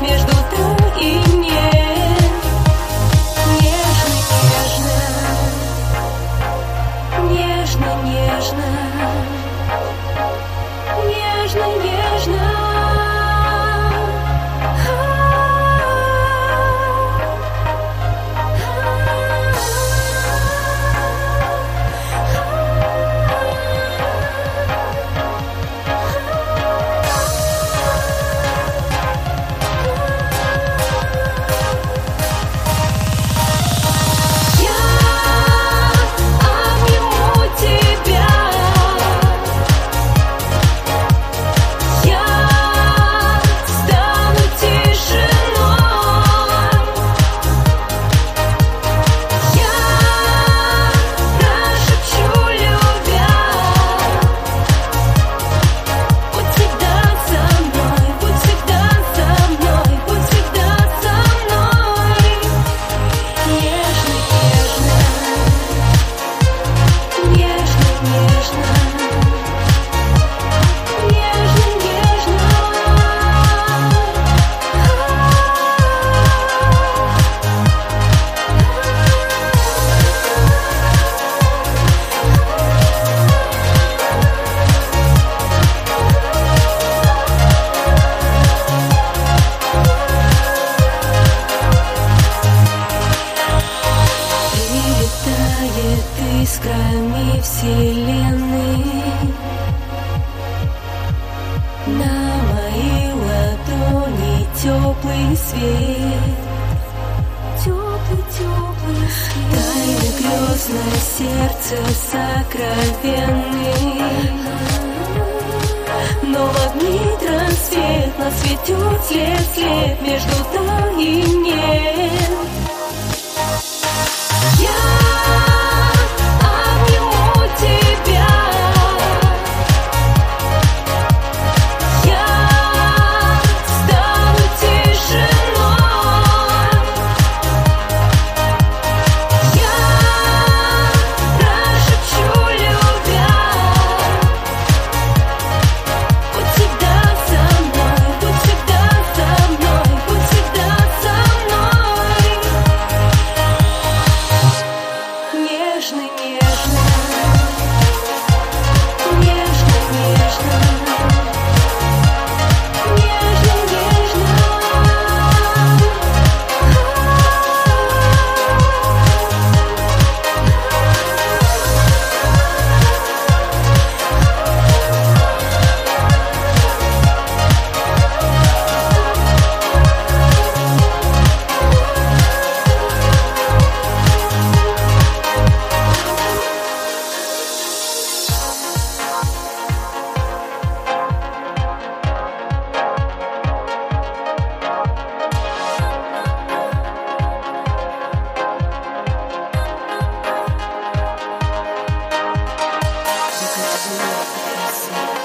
между ладони теплый свет. Теплый, теплый свет. Тайны грез сердце сокровенный Но магнит рассвет нас ведет след, след Между Yes.